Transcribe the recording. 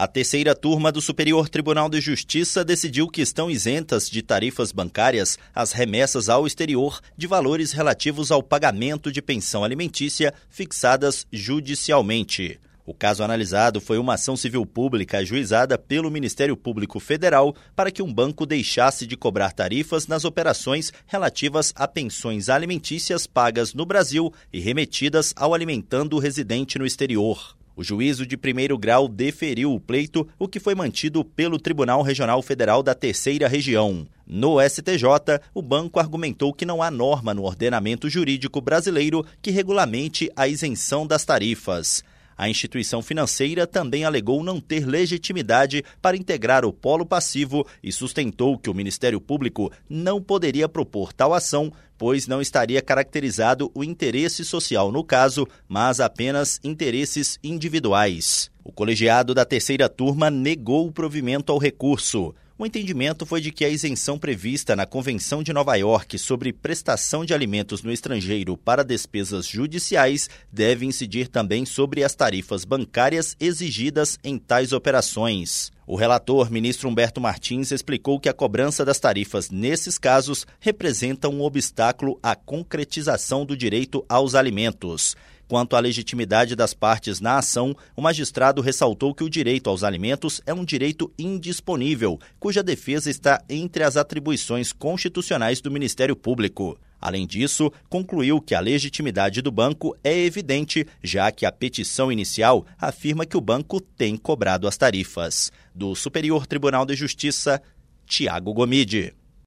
A terceira turma do Superior Tribunal de Justiça decidiu que estão isentas de tarifas bancárias as remessas ao exterior de valores relativos ao pagamento de pensão alimentícia fixadas judicialmente. O caso analisado foi uma ação civil pública ajuizada pelo Ministério Público Federal para que um banco deixasse de cobrar tarifas nas operações relativas a pensões alimentícias pagas no Brasil e remetidas ao alimentando residente no exterior. O juízo de primeiro grau deferiu o pleito, o que foi mantido pelo Tribunal Regional Federal da Terceira Região. No STJ, o banco argumentou que não há norma no ordenamento jurídico brasileiro que regulamente a isenção das tarifas. A instituição financeira também alegou não ter legitimidade para integrar o polo passivo e sustentou que o Ministério Público não poderia propor tal ação, pois não estaria caracterizado o interesse social no caso, mas apenas interesses individuais. O colegiado da terceira turma negou o provimento ao recurso. O entendimento foi de que a isenção prevista na Convenção de Nova York sobre prestação de alimentos no estrangeiro para despesas judiciais deve incidir também sobre as tarifas bancárias exigidas em tais operações. O relator, ministro Humberto Martins, explicou que a cobrança das tarifas nesses casos representa um obstáculo à concretização do direito aos alimentos. Quanto à legitimidade das partes na ação, o magistrado ressaltou que o direito aos alimentos é um direito indisponível, cuja defesa está entre as atribuições constitucionais do Ministério Público. Além disso, concluiu que a legitimidade do banco é evidente, já que a petição inicial afirma que o banco tem cobrado as tarifas. Do Superior Tribunal de Justiça, Tiago Gomide.